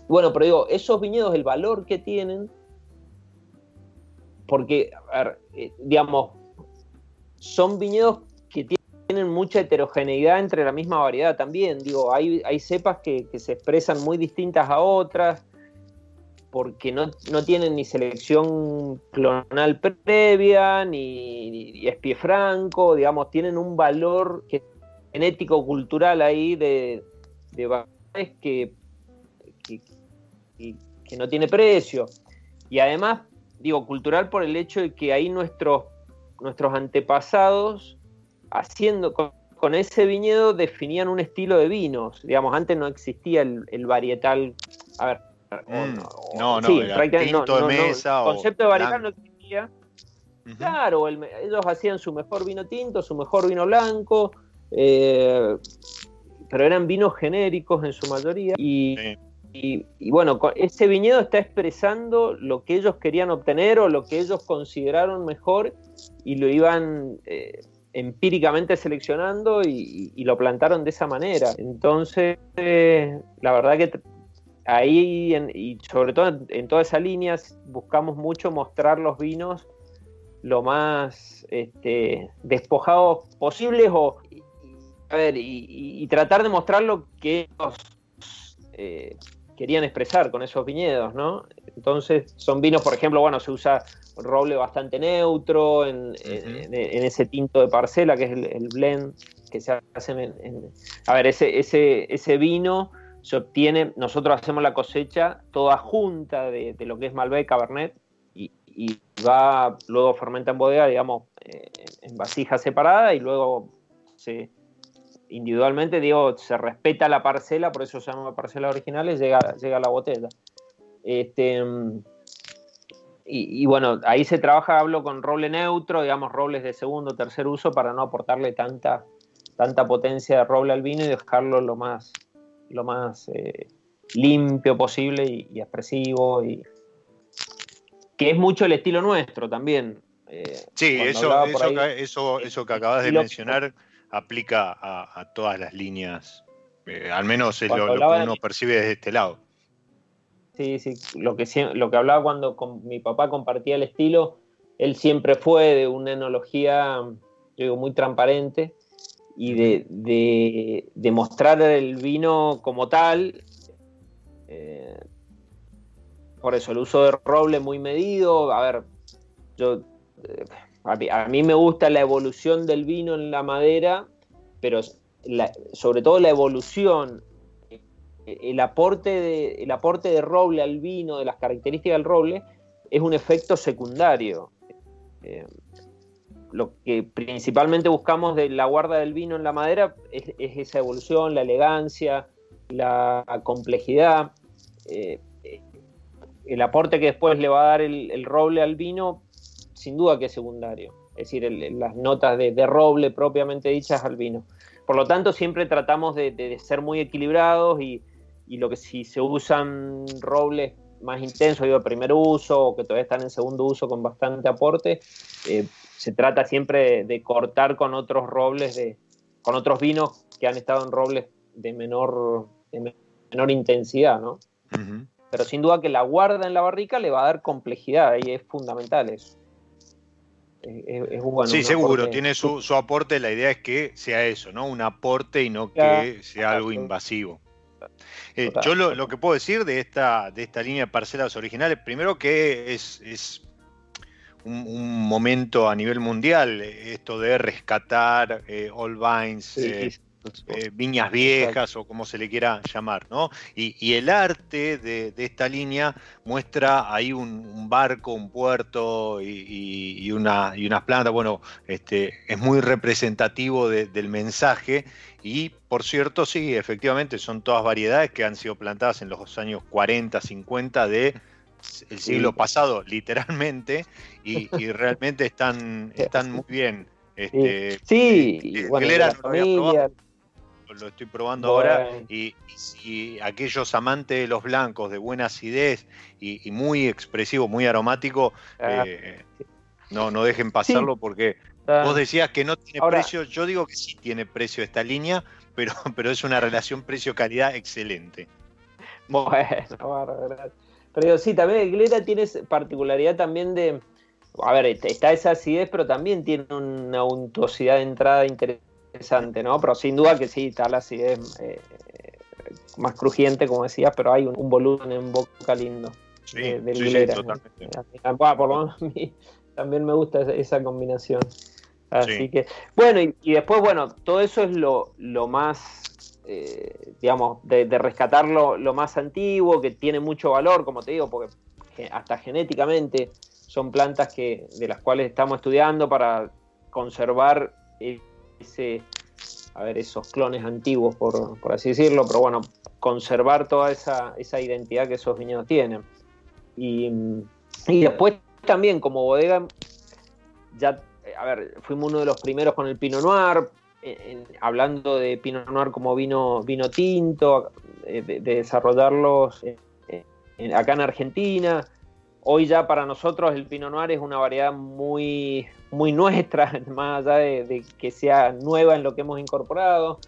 Bueno, pero digo, esos viñedos, el valor que tienen, porque, a ver, eh, digamos, son viñedos que tienen mucha heterogeneidad entre la misma variedad también. Digo, hay, hay cepas que, se expresan muy distintas a otras porque no, no tienen ni selección clonal previa, ni, ni es pie franco, digamos, tienen un valor genético-cultural ahí de, de que, que, que- que no tiene precio. Y además, digo, cultural por el hecho de que ahí nuestros, nuestros antepasados, haciendo con, con ese viñedo, definían un estilo de vinos. Digamos, antes no existía el, el varietal. A ver. Mm, o- no, no, sí, prácticamente tinto de mesa El o concepto de varietal blanco. no existía. Claro, el ellos hacían su mejor vino tinto, su mejor vino blanco. eh, pero eran vinos genéricos en su mayoría. Y, Sí. Y- y bueno, ese viñedo está expresando lo que ellos querían obtener o lo que ellos consideraron mejor y lo iban eh, empíricamente seleccionando y, lo plantaron de esa manera. Entonces, la verdad que ahí, en- y sobre todo en, toda esa línea, buscamos mucho mostrar los vinos lo más este, despojados posibles o, a ver, y tratar de mostrar lo que ellos eh, querían expresar con esos viñedos, ¿no? Entonces son vinos, por ejemplo, bueno, se usa roble bastante neutro en, en- en- en ese tinto de parcela, que es el, el blend que se hace en- A ver, ese, ese, ese vino se obtiene, nosotros hacemos la cosecha toda junta de, de lo que es Malbec, Cabernet, y, y va, luego fermenta en bodega, digamos, eh, en vasija separada, y luego se individualmente, digo, se respeta la parcela, por eso se llama parcela original, y llega, llega a la botella. Este, y, y bueno, ahí se trabaja, hablo con roble neutro, digamos, robles de segundo, tercer uso, para no aportarle tanta, tanta potencia de roble al vino y dejarlo lo más, lo más eh, limpio posible y, y expresivo, y que es mucho el estilo nuestro también. eh, Sí, eso, eso, ahí- que- eso, eso que acabas de mencionar aplica a, a todas las líneas. Eh, al menos es lo, que uno percibe desde este lado. Sí, sí, lo que, lo que hablaba cuando con mi papá compartía el estilo, él siempre fue de una enología, yo digo, muy transparente y de, de, de mostrar el vino como tal. eh, por eso, el uso de roble muy medido. A ver, yo. eh, a, mí, me gusta la evolución del vino en la madera, pero sobre todo la evolución el aporte, de, el aporte de roble al vino, de las características del roble, es un efecto secundario. Eh, lo que principalmente buscamos de la guarda del vino en la madera es, es esa evolución, la elegancia, la complejidad. Eh, eh, el aporte que después le va a dar el roble al vino, sin duda que es secundario. Es decir, el- las notas de, de roble propiamente dichas al vino. Por lo tanto, siempre tratamos de, ser muy equilibrados y, y lo que si se usan robles más intensos, digo, de primer uso, o que todavía están en segundo uso con bastante aporte, eh, se trata siempre de, cortar con otros robles, de, con otros vinos que han estado en robles de menor, de menor intensidad, ¿no? Pero sin duda que la guarda en la barrica le va a dar complejidad y es fundamental eso. Es, es- es bueno. sí, seguro, aporte- tiene su, su aporte. La idea es que sea eso, ¿no? Un aporte y no que sea algo invasivo. Eh, yo lo, lo que puedo decir de esta, de esta línea de parcelas originales, primero que es, es un, un momento a nivel mundial, esto de rescatar eh, Old Vines, Sí, eh, sí, eh, viñas viejas o como se le quiera llamar, ¿no? Y, y el arte de, de esta línea muestra ahí un, un barco, un puerto y, y- y una, y unas plantas, bueno, este, es muy representativo de- del mensaje y por cierto, sí, efectivamente son todas variedades que han sido plantadas en los años 40, 50 de el siglo pasado, literalmente, y, y realmente están, están muy bien. Este, Sí, eh, y eh, bueno, la familia. Lo estoy probando ahora Bueno. y, y si aquellos amantes de los blancos de buena acidez y, y muy expresivo, muy aromático, Ah, eh, no, no dejen pasarlo porque está- vos decías que no tiene Ahora- precio, yo digo que sí tiene precio esta línea, pero, pero es una relación precio-calidad excelente. Bueno. Pero digo, sí, también el Glera tiene particularidad también de. A ver, est- está esa acidez, pero también tiene una untuosidad de entrada interesante, ¿no? Pero sin duda que sí, está la acidez eh, más crujiente, como decías, pero hay un, un volumen en boca lindo. Sí, de- del sí, sí, totalmente. Bueno, por lo menos a mí también me gusta esa, combinación. Así Sí. que, bueno, y, y después, bueno, todo eso es lo, lo más, eh, digamos, de, de rescatar lo, lo más antiguo, que tiene mucho valor, como te digo, porque hasta genéticamente son plantas que, de las cuales estamos estudiando para conservar e- ese, a ver, esos clones antiguos, por, por así decirlo, pero bueno, conservar toda esa, esa identidad que esos viñedos tienen. Y, y después también como bodega, ya, a ver, fuimos uno de los primeros con el Pinot Noir, hablando de Pinot Noir como vino, vino tinto, eh, de, de desarrollarlos eh, acá en Argentina. Hoy ya para nosotros el Pinot Noir es una variedad muy, muy nuestra, más allá de, que sea nueva en lo que hemos incorporado.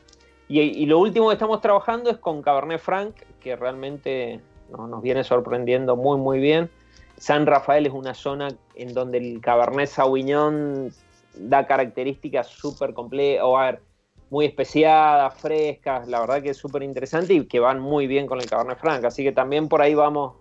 Y, y lo último que estamos trabajando es con Cabernet Franc, que realmente no- nos viene sorprendiendo muy, muy bien. San Rafael es una zona en donde el Cabernet Sauvignon da características súper complejas, o a ver, muy especiadas, frescas, la verdad que es súper interesante y que van muy bien con el Cabernet Franc. Así que también por ahí vamos,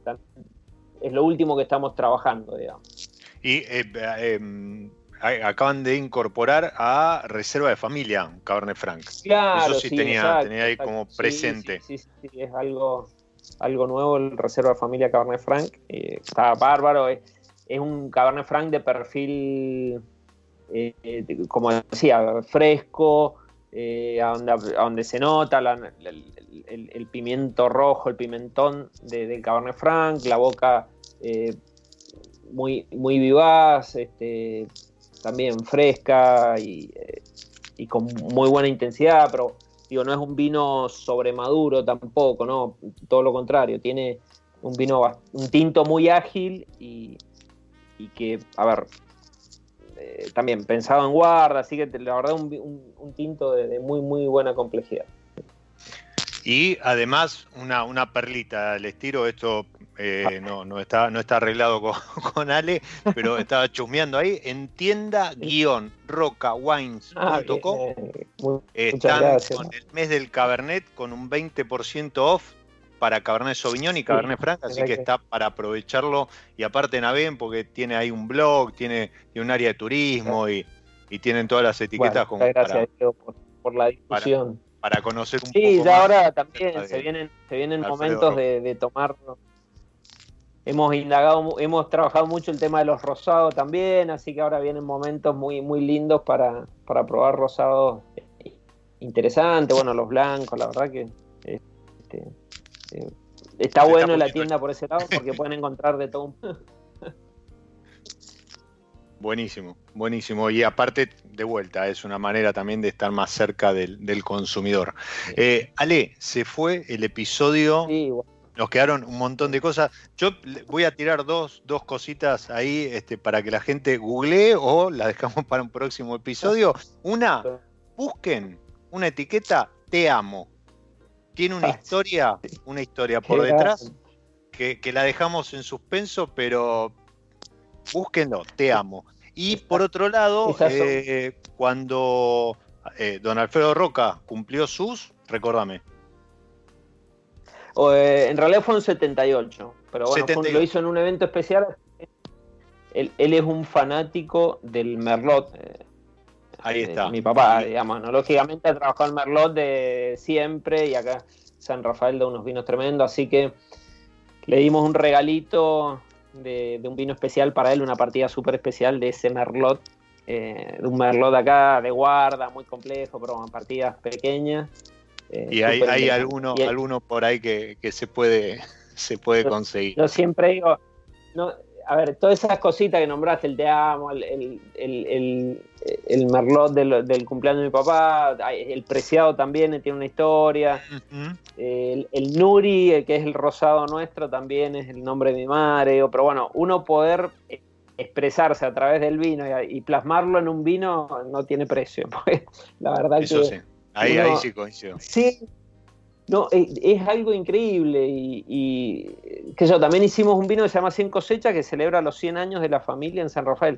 es lo último que estamos trabajando, digamos. Y eh, eh, a- acaban de incorporar a Reserva de Familia, Cabernet Franc. Claro, Eso sí tenía- exacto, tenía ahí exacto. como presente. Sí, sí, sí, es algo, algo nuevo el Reserva de Familia Cabernet Franc. eh, está bárbaro. Es, es un Cabernet Franc de perfil, como decía, fresco, a, donde, a donde se nota la- la- el, pimiento rojo, el pimentón de- del Cabernet Franc, la boca eh, muy, muy vivaz, este, también fresca y, eh, y con muy buena intensidad, pero digo, no es un vino sobremaduro tampoco, ¿no? Todo lo contrario, tiene un vino, un tinto muy ágil y, que, a ver, eh, también pensado en guarda, así que la verdad un- un tinto de, de muy, muy buena complejidad. Y además, una, una perlita, les tiro esto, eh, no, no, está, no está arreglado con, con Ale, pero estaba chusmeando ahí, en tienda-rocawines.com Ah, están con el mes del Cabernet con un 20% off para Cabernet Sauvignon y Cabernet Franc, así que está para aprovecharlo. Y aparte naveguen porque tiene ahí un blog, tiene, tiene un área de turismo y, y tienen todas las etiquetas Bueno, como para, gracias Diego, por, por la discusión. para conocer un Sí, poco ya más. ahora también se vienen, se vienen momentos de, de tomar. Hemos indagado, hemos trabajado mucho el tema de los rosados también, así que ahora vienen momentos muy, muy lindos para, para probar rosados interesantes, bueno, los blancos, la verdad que este, eh, está bueno la tienda por ese lado porque pueden encontrar de todo. Buenísimo, buenísimo. Y aparte, de vuelta, es una manera también de estar más cerca del, del consumidor. Eh, Ale, se fue el episodio, Sí, bueno, nos quedaron un montón de cosas. Yo voy a tirar dos, dos cositas ahí este, para que la gente googlee o la dejamos para un próximo episodio. Una, busquen una etiqueta Te amo. Tiene una Ah, historia, una historia por detrás que la dejamos en suspenso, pero búsquenlo, te amo. Y por otro lado, eh, cuando eh, don Alfredo Roca cumplió sus, recordame, eh, en realidad fue en 78, pero bueno, fue un- 78. lo hizo en un evento especial. Él, él es un fanático del Merlot. ahí está. Mi papá, digamos, ¿no? lógicamente ha trabajado en Merlot de siempre y acá San Rafael da unos vinos tremendos, así que le dimos un regalito de, de un vino especial para él, una partida súper especial de ese Merlot, eh, de un Merlot acá de guarda, muy complejo, pero bueno, partidas pequeñas. eh, Y hay, hay alguno, Y- alguno por ahí que, que se puede, se puede conseguir. Yo siempre digo, no, a ver, todas esas cositas que nombraste, el te amo, el, el, el, el- el merlot del, del cumpleaños de mi papá, el preciado también tiene una historia, Ujú. el, el Nuri, eh, que es el rosado nuestro, también es el nombre de mi madre, pero bueno, uno poder eh, expresarse a través del vino y, y plasmarlo en un vino no tiene precio, porque la verdad Eso que... sí. Ahí, uno- ahí sí coincido. Sí, no, es, es algo increíble y, que yo también hicimos un vino que se llama 100 cosechas que celebra los 100 años de la familia en San Rafael.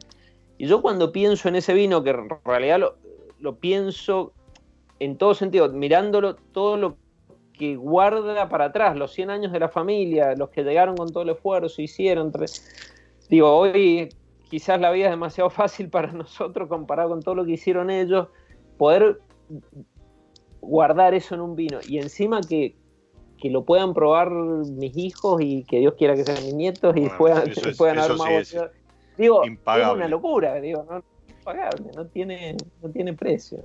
Y yo cuando pienso en ese vino, que en realidad lo, lo pienso en todo sentido, mirándolo todo lo que guarda para atrás, los 100 años de la familia, los que llegaron con todo el esfuerzo, hicieron... Digo, hoy quizás la vida es demasiado fácil para nosotros comparado con todo lo que hicieron ellos, poder guardar eso en un vino y encima que, que lo puedan probar mis hijos y que Dios quiera que sean mis nietos y Bueno, puedan, eso es- puedan eso haber más sí es botellas. Digo, impagable. es una locura, digo, no, impagable, no tiene, no tiene precio.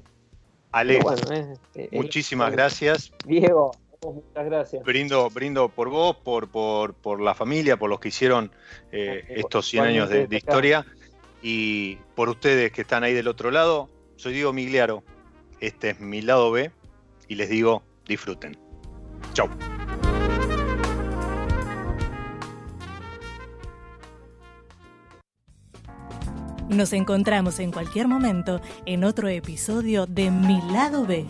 Ale, Pero bueno, es- es- muchísimas es- gracias. Diego, muchas gracias. Brindo, brindo por vos, por, por, por la familia, por los que hicieron eh, estos 100 años de, de historia y por ustedes que están ahí del otro lado. Soy Diego Migliaro. Este es mi lado B y les digo, disfruten. Chau. Nos encontramos en cualquier momento en otro episodio de Mi lado B.